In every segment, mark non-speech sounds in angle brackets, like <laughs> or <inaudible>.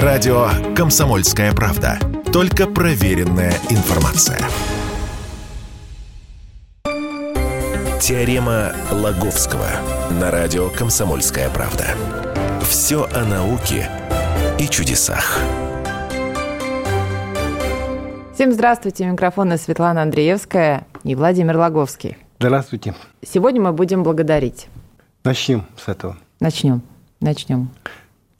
Радио «Комсомольская правда». Только проверенная информация. Теорема Лаговского на радио «Комсомольская правда». Все о науке и чудесах. Всем здравствуйте. Микрофон Светлана Андреевская и Владимир Лаговский. Здравствуйте. Сегодня мы будем благодарить. Начнем с этого. Начнем. Начнем.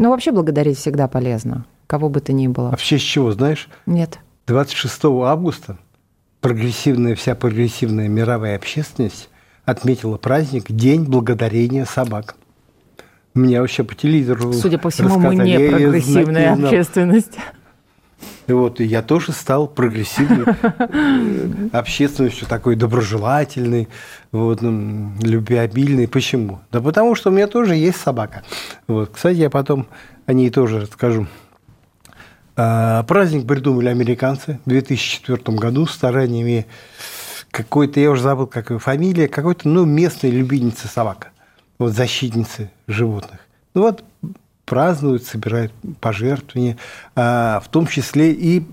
Ну, вообще благодарить всегда полезно, кого бы то ни было. Вообще с чего, знаешь? Нет. 26 августа прогрессивная, вся прогрессивная мировая общественность отметила праздник День благодарения собак. Меня вообще по телевизору Судя по всему, мы не прогрессивная общественность. Вот, и я тоже стал прогрессивной общественностью, такой доброжелательный, вот, любвеобильный. Почему? Да потому что у меня тоже есть собака. Вот, кстати, я потом о ней тоже расскажу. А, праздник придумали американцы в 2004 году стараниями какой-то, я уже забыл, как фамилия, какой-то, ну, местной любительницы собак, вот, защитницы животных. Ну, вот празднуют, собирают пожертвования, а, в том числе и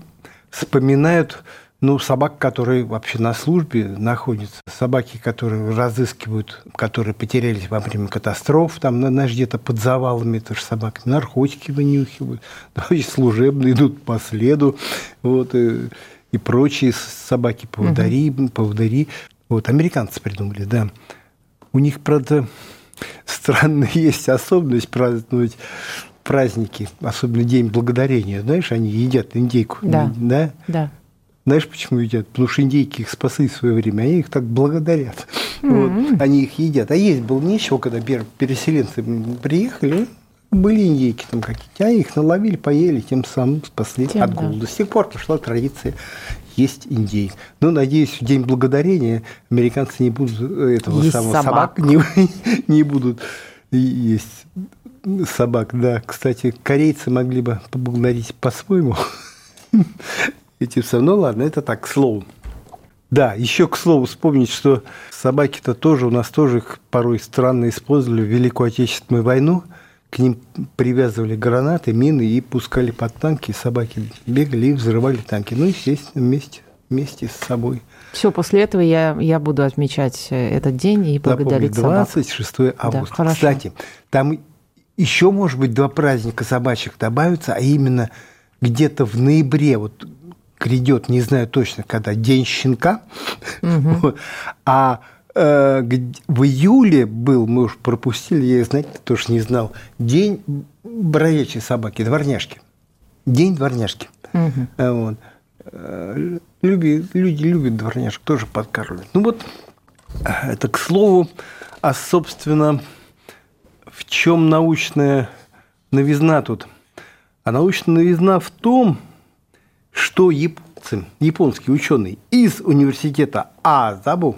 вспоминают ну, собак, которые вообще на службе находятся, собаки, которые разыскивают, которые потерялись во время катастроф, там, знаешь, где-то под завалами, это же собаки, наркотики вынюхивают, <laughs> да, служебные идут по следу, вот, и, и прочие собаки, поводыри, угу. поводыри. Вот, американцы придумали, да. У них, правда, странно <laughs> есть особенность праздновать праздники, особенно День Благодарения. Знаешь, они едят индейку. Да. Да? Да. Знаешь, почему едят? Потому что индейки их спасли в свое время, они их так благодарят. Mm-hmm. Вот, они их едят. А есть было нечего, когда переселенцы приехали, были индейки там какие-то, а их наловили, поели, тем самым спасли тем, от голода. Да. С тех пор пошла традиция есть индейк. Ну, надеюсь, в День Благодарения американцы не будут э, этого есть самого собак, собак не, <laughs> не будут есть собак. Да, кстати, корейцы могли бы поблагодарить по-своему. <laughs> Эти все. Ну ладно, это так, к слову. Да, еще к слову вспомнить, что собаки-то тоже у нас тоже их порой странно использовали в Великую Отечественную войну – к ним привязывали гранаты, мины и пускали под танки, собаки бегали и взрывали танки. Ну, естественно, вместе, вместе с собой. Все, после этого я, я буду отмечать э, этот день и благодарить Запомни, 26 собак. августа. Да, Кстати, там еще, может быть, два праздника собачек добавятся, а именно где-то в ноябре, вот грядет, не знаю точно, когда, День щенка, угу. <laughs> а Э, в июле был, мы уж пропустили, я, знаете, тоже не знал, день бродячей собаки, дворняжки. День дворняжки. Угу. Вот. Э, люди, люди любят дворняжек, тоже подкармливают. Ну вот, это к слову, а, собственно, в чем научная новизна тут? А научная новизна в том, что японцы, японские ученые из университета А, забыл,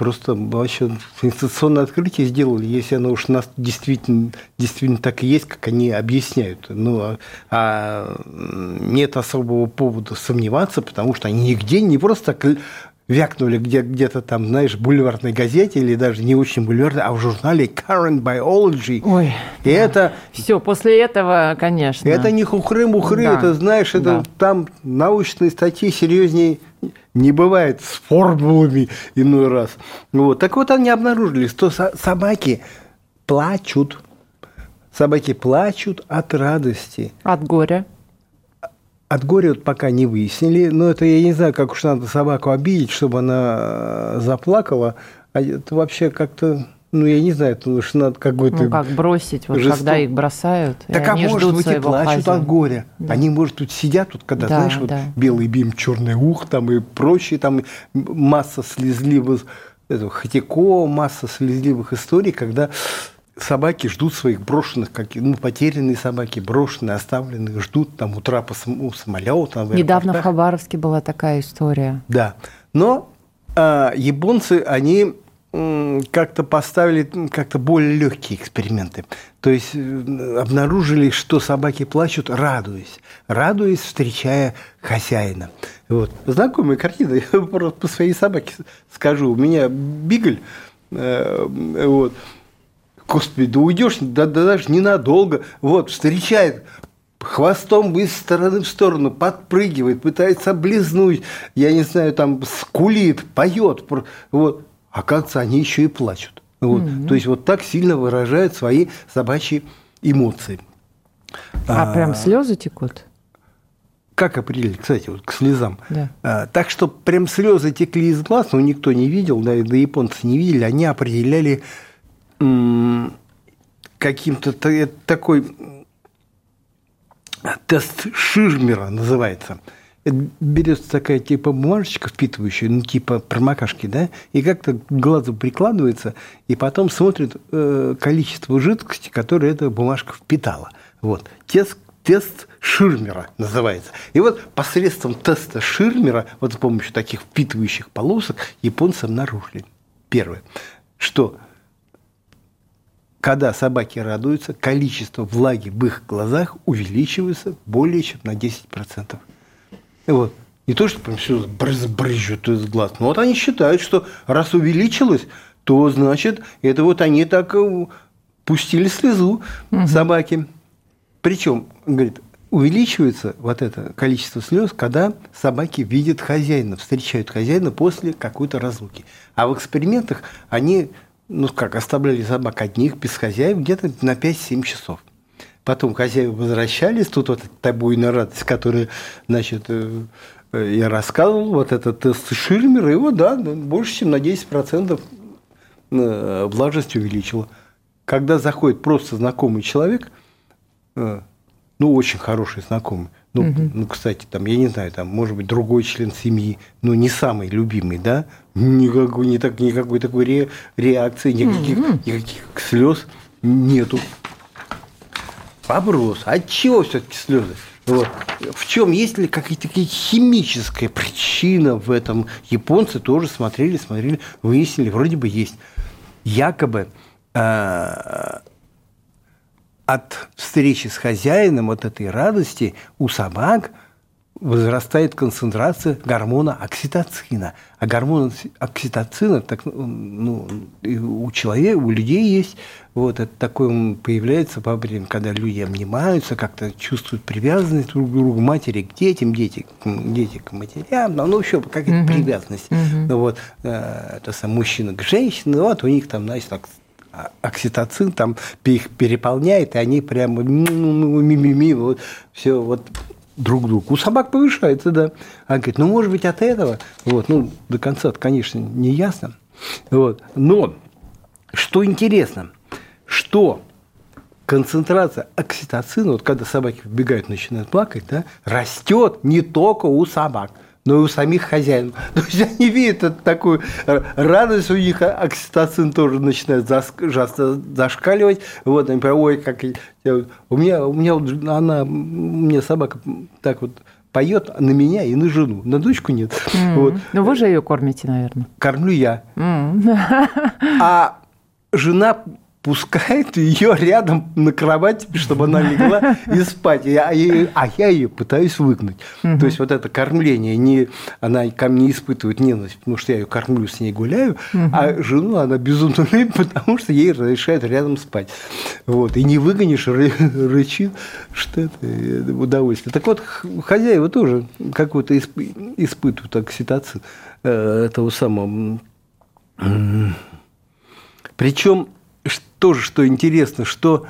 просто вообще сенсационное открытие сделали, если оно уж нас действительно, действительно так и есть, как они объясняют. Ну, а, а нет особого повода сомневаться, потому что они нигде не просто так вякнули где- где-то там, знаешь, в бульварной газете или даже не очень бульварной, а в журнале Current Biology. Ой. И да. это... Все, после этого, конечно. Это не хухры-мухры, да. это, знаешь, это да. там научные статьи серьезнее не бывает с формулами иной раз. Вот. Так вот они обнаружили, что собаки плачут. Собаки плачут от радости. От горя. От горя вот пока не выяснили, но это я не знаю, как уж надо собаку обидеть, чтобы она э, заплакала. А это вообще как-то, ну я не знаю, это уж надо какой-то... Ну как бросить, вот жесток... когда их бросают, Так а может быть и плачут хозяина. от горя. Да. Они, может, тут сидят, вот когда, да, знаешь, да. вот белый бим, черный ух там и прочие, там масса слезливых, это, Хатико, масса слезливых историй, когда собаки ждут своих брошенных, как, ну, потерянные собаки, брошенные, оставленные, ждут там у трапа у самолета. В Недавно в Хабаровске была такая история. Да. Но э, японцы, они как-то поставили как-то более легкие эксперименты. То есть э, обнаружили, что собаки плачут, радуясь. Радуясь, встречая хозяина. Вот. Знакомая картина. <laughs> Я просто по своей собаке скажу. У меня бигль. Э, вот Господи, да уйдешь, да, да даже ненадолго. Вот, встречает хвостом из стороны в сторону подпрыгивает, пытается облизнуть, я не знаю, там скулит, поет. Вот. Оказывается, они еще и плачут. Вот. Mm-hmm. То есть вот так сильно выражают свои собачьи эмоции. А, а прям слезы текут? Как определить, кстати, вот к слезам? Да. А, так что прям слезы текли из глаз, но никто не видел, да, да японцы не видели, они определяли м- каким-то такой тест Ширмера называется. Берется такая типа бумажечка впитывающая, ну типа промокашки, да, и как-то к глазу прикладывается, и потом смотрит э, количество жидкости, которое эта бумажка впитала. Вот. Тест, тест Ширмера называется. И вот посредством теста Ширмера, вот с помощью таких впитывающих полосок, японцы обнаружили. Первое, что когда собаки радуются, количество влаги в их глазах увеличивается более чем на 10%. Вот. Не то, что прям все брызжут из глаз. Но вот они считают, что раз увеличилось, то значит, это вот они так э, пустили слезу угу. собаки. Причем, говорит, увеличивается вот это количество слез, когда собаки видят хозяина, встречают хозяина после какой-то разлуки. А в экспериментах они ну как, оставляли собак одних, без хозяев, где-то на 5-7 часов. Потом хозяева возвращались, тут вот эта буйная радость, которая, значит, э, э, я рассказывал, вот этот тест Ширмера, его, да, больше, чем на 10% э, влажность увеличила. Когда заходит просто знакомый человек, ну, очень хороший знакомый, ну, угу. ну, кстати, там, я не знаю, там, может быть, другой член семьи, но не самый любимый, да, никакой, не так, никакой такой ре, реакции, никаких, угу. никаких слез нету. Вопрос, от чего все-таки слезы? Вот. В чем есть ли какая-то химическая причина в этом? Японцы тоже смотрели, смотрели, выяснили, вроде бы есть. Якобы э, от встречи с хозяином, от этой радости у собак возрастает концентрация гормона окситоцина. А гормон окситоцина так, ну, у человека, у людей есть. Вот это такой он появляется во время, когда люди обнимаются, как-то чувствуют привязанность друг к другу, матери к детям, дети, дети к матерям, ну, ну еще какая-то угу. привязанность. Угу. Вот, э, это сам мужчина к женщине, вот у них там, значит, так окситоцин там их переполняет, и они прямо ми-ми-ми, вот, все вот друг другу. У собак повышается, да. А говорит, ну, может быть, от этого. Вот, ну, до конца конечно, не ясно. Вот. Но, что интересно, что концентрация окситоцина, вот когда собаки вбегают, начинают плакать, да, растет не только у собак – но и у самих хозяев. <laughs> То есть они видят это такую радость, у них окситоцин тоже начинает зашкаливать. Вот, они прям, ой, как... У меня, у меня вот она, мне собака так вот поет на меня и на жену, на дочку нет. Mm. Вот. Ну вы же ее кормите, наверное. Кормлю я. Mm. <laughs> А жена пускает ее рядом на кровати, чтобы она легла и спать. А, а я ее пытаюсь выгнать. Угу. То есть вот это кормление, не, она ко мне испытывает ненависть, потому что я ее кормлю, с ней гуляю, угу. а жену она безумно любит, <laughs> потому что ей разрешают рядом спать. Вот. И не выгонишь, рычит, что это удовольствие. Так вот, хозяева тоже какой-то испытывают окситоцин э, этого самого. Причем тоже, что интересно, что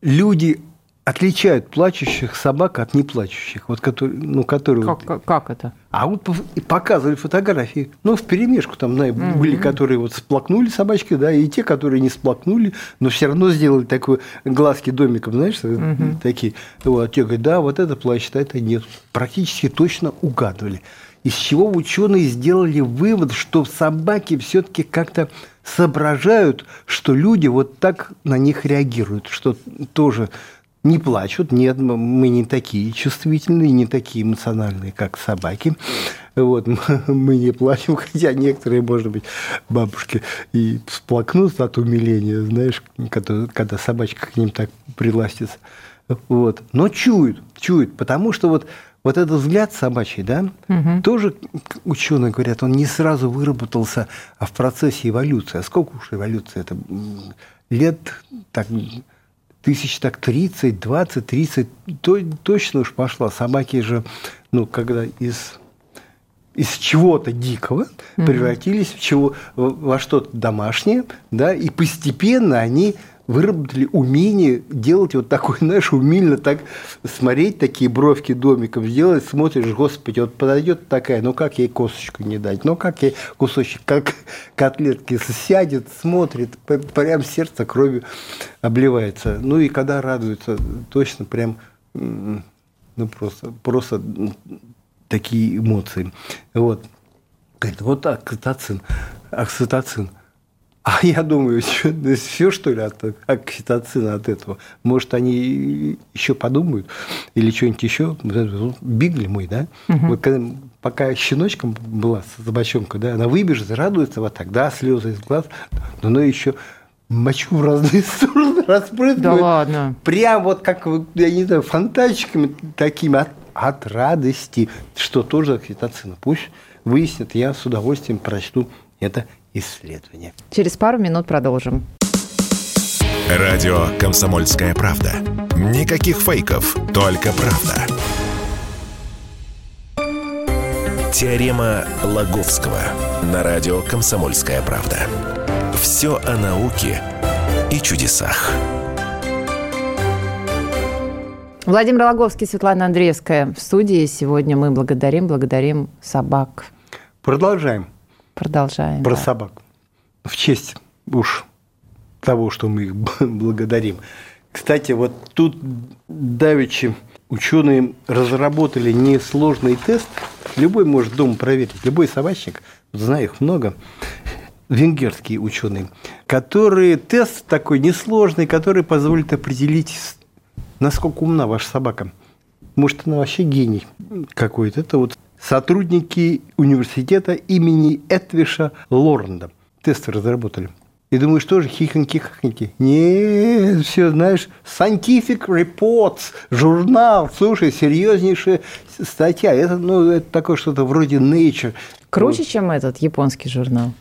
люди отличают плачущих собак от неплачущих, вот которые, ну, которые как, вот, как это? А вот показывали фотографии, ну в перемешку там на, mm-hmm. были, которые вот сплакнули собачки, да, и те, которые не сплакнули, но все равно сделали такой глазки домиком, знаешь, mm-hmm. такие. Вот, те говорят, да, вот это плачет, а это нет. Практически точно угадывали. Из чего ученые сделали вывод, что собаки все-таки как-то соображают, что люди вот так на них реагируют, что тоже не плачут. Нет, мы не такие чувствительные, не такие эмоциональные, как собаки. Вот, <laughs> мы не плачем, <laughs> хотя некоторые, может быть, бабушки и всплакнут от умиления, знаешь, когда, когда собачка к ним так приластится. Вот. Но чуют, чуют, потому что вот вот этот взгляд собачий, да, угу. тоже ученые говорят, он не сразу выработался в процессе эволюции. А сколько уж эволюции? Это лет так, тысяч так 30, 20, 30, то, точно уж пошла. Собаки же, ну, когда из из чего-то дикого mm-hmm. превратились в чего во что-то домашнее, да, и постепенно они выработали умение делать вот такой, <laughs> знаешь, умильно так смотреть, такие бровки домиком сделать, смотришь, господи, вот подойдет такая, ну как ей косточку не дать, ну как ей кусочек, как <laughs> котлетки сядет, смотрит, прям сердце кровью обливается. Ну и когда радуется, точно прям, ну просто, просто такие эмоции. Вот. Говорит, вот окситоцин, окситоцин – а я думаю, все, все что ли от окситоцина от этого? Может, они еще подумают или что-нибудь еще? Бигли мой, да? Угу. Вот когда, пока щеночком была собачонка, да, она выбежит, радуется вот так, да, слезы из глаз, но она еще мочу в разные <laughs> стороны распрыгивает. Да ладно. Прям вот как, я не знаю, фонтанчиками такими от, от радости, что тоже окситоцина. Пусть выяснят, я с удовольствием прочту это исследования. Через пару минут продолжим. Радио «Комсомольская правда». Никаких фейков, только правда. Теорема Лаговского на радио «Комсомольская правда». Все о науке и чудесах. Владимир Логовский, Светлана Андреевская в студии. Сегодня мы благодарим, благодарим собак. Продолжаем. Продолжаем. Про да. собак. В честь уж того, что мы их <laughs> благодарим. Кстати, вот тут давичи ученые разработали несложный тест. Любой может дома проверить, любой собачник, знаю их много, венгерские ученые, которые тест такой несложный, который позволит определить, насколько умна ваша собака. Может, она вообще гений какой-то. Это вот сотрудники университета имени Этвиша Лоренда. Тесты разработали. И думаю, что же хихоньки-хахоньки? Не, все, знаешь, Scientific Reports, журнал, слушай, серьезнейшая статья. Это, ну, это такое что-то вроде Nature. Круче, вот. чем этот японский журнал.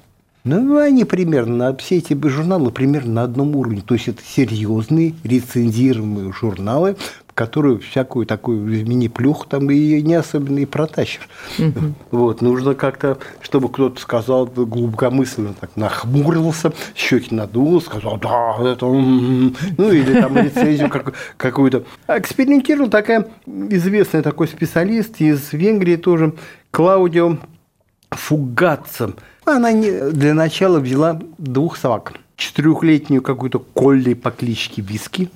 Ну, они примерно, все эти журналы примерно на одном уровне. То есть это серьезные рецензируемые журналы, которую всякую такую мини-плюху там и не особенно и протащишь. Угу. Вот, нужно как-то, чтобы кто-то сказал глубокомысленно, так нахмурился, щеки надул, сказал, да, это... Ну, или там рецензию как, какую-то. Экспериментировал такая известная такой специалист из Венгрии тоже, Клаудио Фугатца. Она для начала взяла двух собак. Четырехлетнюю какую-то Колли по кличке Виски,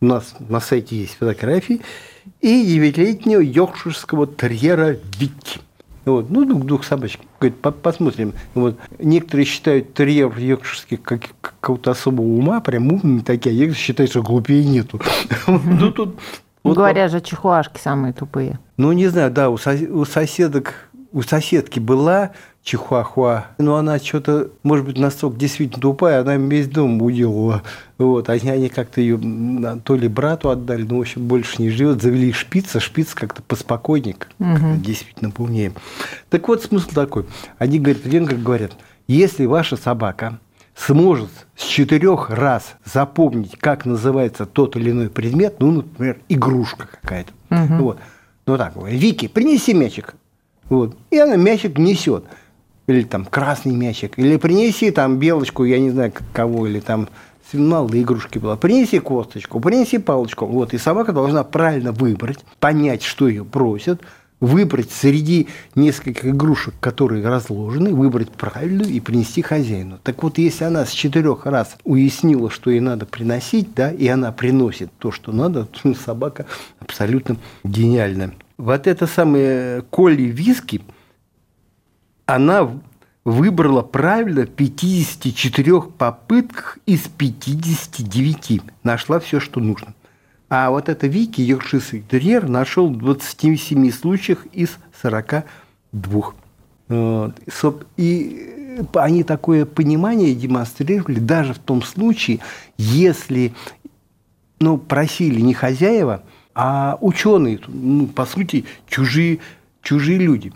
у нас на сайте есть фотографии, и девятилетнего йоркширского терьера Вики. Вот. Ну, двух, двух собачек. Говорит, посмотрим. Вот. Некоторые считают терьер йоркширский как, какого-то особого ума, прям умные такие, а некоторые считают, что глупее нету. <laughs> Ну, тут вот Говорят же, чихуашки самые тупые. Ну, не знаю, да, у соседок, у соседки была чихуахуа. Но она что-то, может быть, настолько действительно тупая, она весь дом уделала. Вот. Они, они как-то ее то ли брату отдали, но, в общем, больше не живет. Завели шпица, шпиц как-то поспокойнее, угу. действительно поумнее. Так вот, смысл такой. Они говорят, венгры говорят, если ваша собака сможет с четырех раз запомнить, как называется тот или иной предмет, ну, например, игрушка какая-то. Угу. Вот. Ну так, Вики, принеси мячик. Вот. И она мячик несет или там красный мячик, или принеси там белочку, я не знаю кого, или там мало игрушки было. Принеси косточку, принеси палочку. Вот, и собака должна правильно выбрать, понять, что ее просят, выбрать среди нескольких игрушек, которые разложены, выбрать правильную и принести хозяину. Так вот, если она с четырех раз уяснила, что ей надо приносить, да, и она приносит то, что надо, то собака абсолютно гениальная. Вот это самое Колли Виски – она выбрала правильно в 54 попытках из 59. Нашла все, что нужно. А вот это Вики, йоркширский терьер, нашел в 27 случаях из 42. Вот. И они такое понимание демонстрировали даже в том случае, если ну, просили не хозяева, а ученые, ну, по сути, чужие, чужие люди.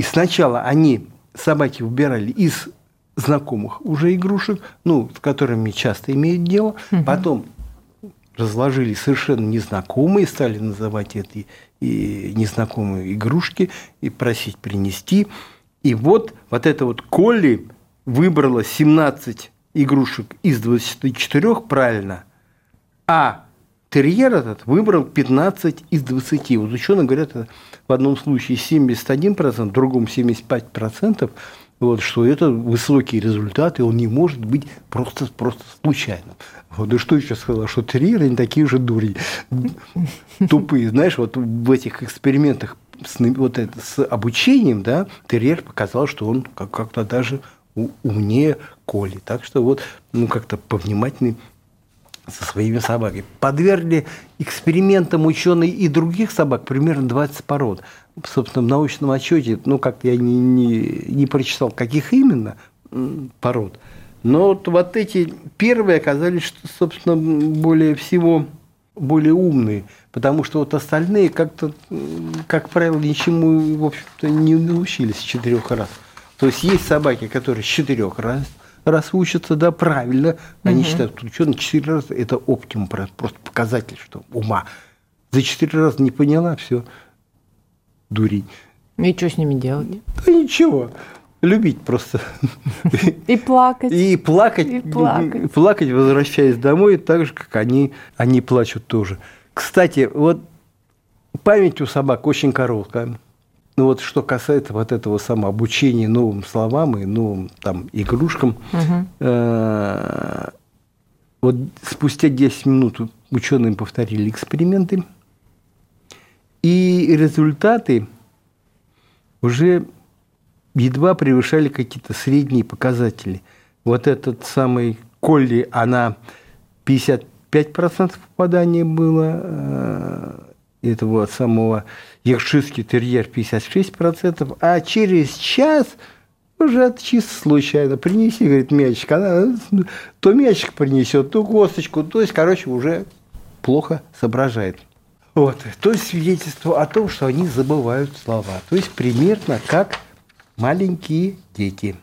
И сначала они собаки выбирали из знакомых уже игрушек, ну, с которыми часто имеют дело. Угу. Потом разложили совершенно незнакомые, стали называть это и незнакомые игрушки и просить принести. И вот, вот это вот Колли выбрала 17 игрушек из 24 правильно, а терьер этот выбрал 15 из 20. Вот ученые говорят, в одном случае 71%, в другом 75%, вот, что это высокий результат, и он не может быть просто, просто случайным. Вот, и что еще сказала, что терьеры не такие же дури, тупые. Знаешь, вот в этих экспериментах с, вот это, с обучением, да, терьер показал, что он как-то даже умнее Коли. Так что вот, ну, как-то повнимательней со своими собаками. Подвергли экспериментам ученые и других собак, примерно 20 пород. Собственно, в научном отчете, ну, как я не, не, не прочитал, каких именно пород. Но вот, вот эти первые оказались, что, собственно, более всего более умные, потому что вот остальные как-то, как правило, ничему, в общем-то, не научились с четырех раз. То есть есть собаки, которые с четырех раз раз учатся, да, правильно. Они угу. считают, что ученые четыре раза – это оптимум, просто показатель, что ума. За четыре раза не поняла, все, дурень. И что с ними делать? Да ничего. Любить просто. И плакать. И плакать. И плакать. Плакать, возвращаясь домой, так же, как они, они плачут тоже. Кстати, вот память у собак очень короткая. Ну вот что касается вот этого самообучения новым словам и новым там игрушкам, угу. э, вот спустя 10 минут ученые повторили эксперименты, и результаты уже едва превышали какие-то средние показатели. Вот этот самый Колли, она 55% попадания было, э, этого самого Ершистский терьер 56%, а через час уже чисто случайно принеси, говорит, мячик. Она то мячик принесет, то косточку, то есть, короче, уже плохо соображает. Вот. То есть свидетельство о том, что они забывают слова. То есть примерно как маленькие дети.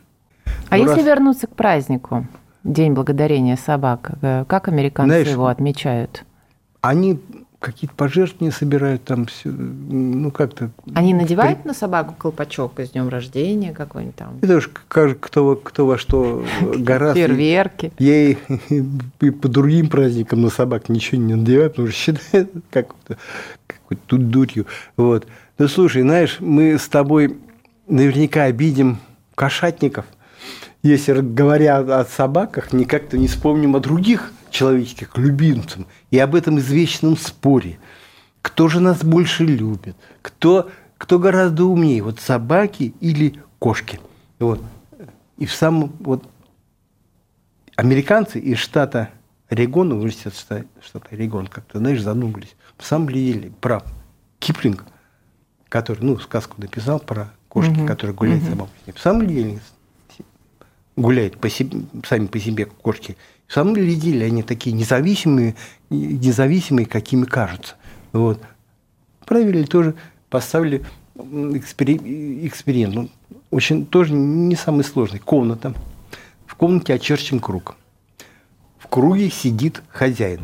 А ну, если раз... вернуться к празднику, День благодарения собак, э, как американцы Знаешь, его отмечают? Они какие-то пожертвования собирают там все, ну как-то. Они надевают при... на собаку колпачок с днем рождения какой-нибудь там? Это уж кто, кто во что <laughs> гораздо. Фейерверки. Ей <laughs> и по другим праздникам на собак ничего не надевают, потому что считают <laughs> как-то какой-то тут дурью. Вот. Ну слушай, знаешь, мы с тобой наверняка обидим кошатников, если говоря о собаках, никак-то не вспомним о других человеческих любимцам и об этом извечном споре. Кто же нас больше любит? Кто, кто гораздо умнее? Вот собаки или кошки? Вот. И в самом вот американцы из штата Орегон, университет штата, штата Орегон, как-то, знаешь, задумались. В самом деле, прав. Киплинг, который, ну, сказку написал про кошки, угу. которые гуляют угу. собакой. В самом деле, гуляют по себе, сами по себе кошки – в самом деле они такие независимые, независимые, какими кажутся. Вот. Проверили тоже, поставили эксперимент. Ну, очень тоже не самый сложный. Комната. В комнате очерчен круг. В круге сидит хозяин.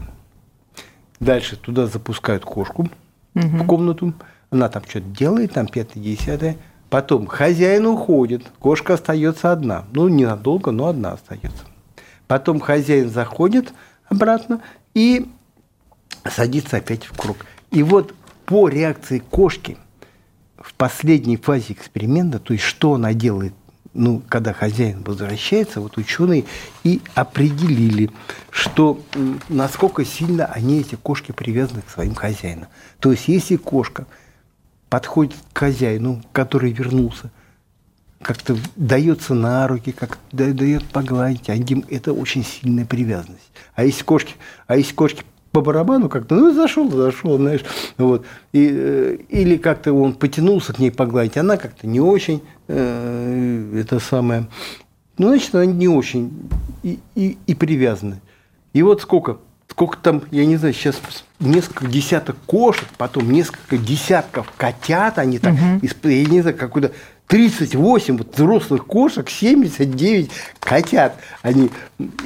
Дальше туда запускают кошку угу. в комнату. Она там что-то делает, там пятое, десятое. Потом хозяин уходит, кошка остается одна. Ну, ненадолго, но одна остается. Потом хозяин заходит обратно и садится опять в круг. И вот по реакции кошки в последней фазе эксперимента, то есть что она делает, ну, когда хозяин возвращается, вот ученые и определили, что насколько сильно они, эти кошки, привязаны к своим хозяинам. То есть если кошка подходит к хозяину, который вернулся – как-то дается на руки, как дает погладить. Один, это очень сильная привязанность. А если кошки, а если кошки по барабану как-то, ну, зашел, зашел, знаешь, вот. И, э, или как-то он потянулся к ней погладить, она как-то не очень, э, это самое, ну, значит, она не очень и, и, и привязана. И вот сколько, сколько там, я не знаю, сейчас несколько десяток кошек, потом несколько десятков котят, они так, угу. я не знаю, какой-то 38 вот взрослых кошек, 79 котят. Они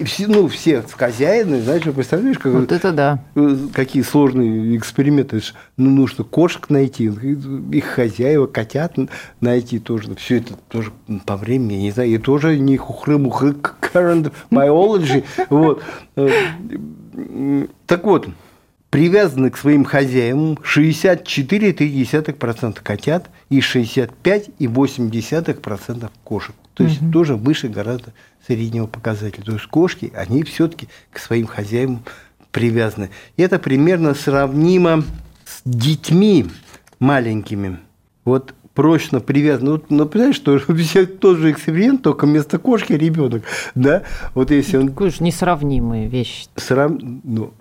все, ну, все хозяины, знаешь, представляешь, как, вот это да. какие сложные эксперименты. Ну, нужно кошек найти, их хозяева, котят найти тоже. Все это тоже по времени, я не знаю, и тоже не хухры-мухры, current biology. <laughs> Вот. Э, так вот, привязаны к своим хозяевам 64,3% котят и 65,8% кошек. То есть угу. тоже выше гораздо среднего показателя. То есть кошки, они все-таки к своим хозяевам привязаны. И это примерно сравнимо с детьми маленькими. Вот прочно привязаны. Вот, ну, понимаешь, что <laughs> тот же эксперимент, только вместо кошки ребенок. Да? Вот если он... Несравнимые вещи. Срав... Ну,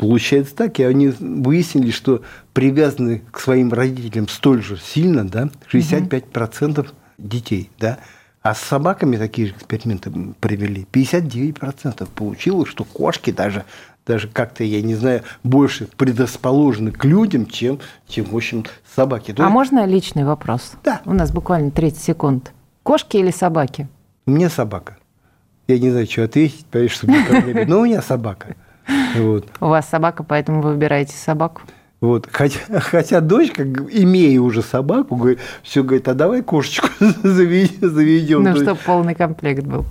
Получается так, и они выяснили, что привязаны к своим родителям столь же сильно, да, 65% детей, да, а с собаками такие же эксперименты провели. 59% получилось, что кошки даже, даже как-то, я не знаю, больше предрасположены к людям, чем, чем в общем, собаки. То а есть... можно личный вопрос? Да. У нас буквально 30 секунд. Кошки или собаки? У меня собака. Я не знаю, что ответить, понимаешь, что мне Но у меня собака. Вот. У вас собака, поэтому вы выбираете собаку? Вот. Хотя, хотя дочка, имея уже собаку, говорит, все говорит, а давай кошечку <laughs> заведем. Ну, чтобы полный комплект был.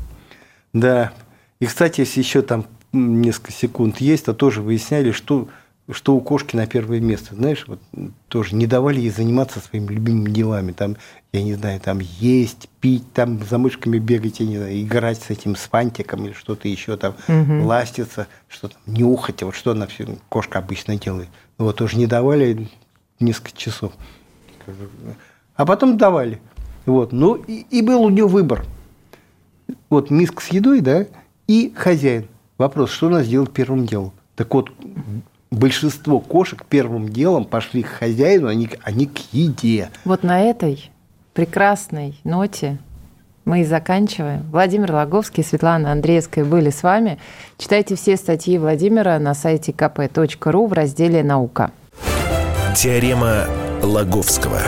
Да. И, кстати, если еще там несколько секунд есть, то тоже выясняли, что что у кошки на первое место, знаешь, вот тоже не давали ей заниматься своими любимыми делами, там, я не знаю, там есть, пить, там за мышками бегать, я не знаю, играть с этим с фантиком или что-то еще там, угу. ластиться, что там, нюхать, вот что она все, кошка обычно делает. Ну, вот тоже не давали несколько часов. А потом давали. Вот. Ну, и, и был у нее выбор. Вот миск с едой, да, и хозяин. Вопрос, что она сделать первым делом? Так вот, большинство кошек первым делом пошли к хозяину, они, они к еде. Вот на этой прекрасной ноте мы и заканчиваем. Владимир Логовский и Светлана Андреевская были с вами. Читайте все статьи Владимира на сайте kp.ru в разделе «Наука». Теорема Лаговского.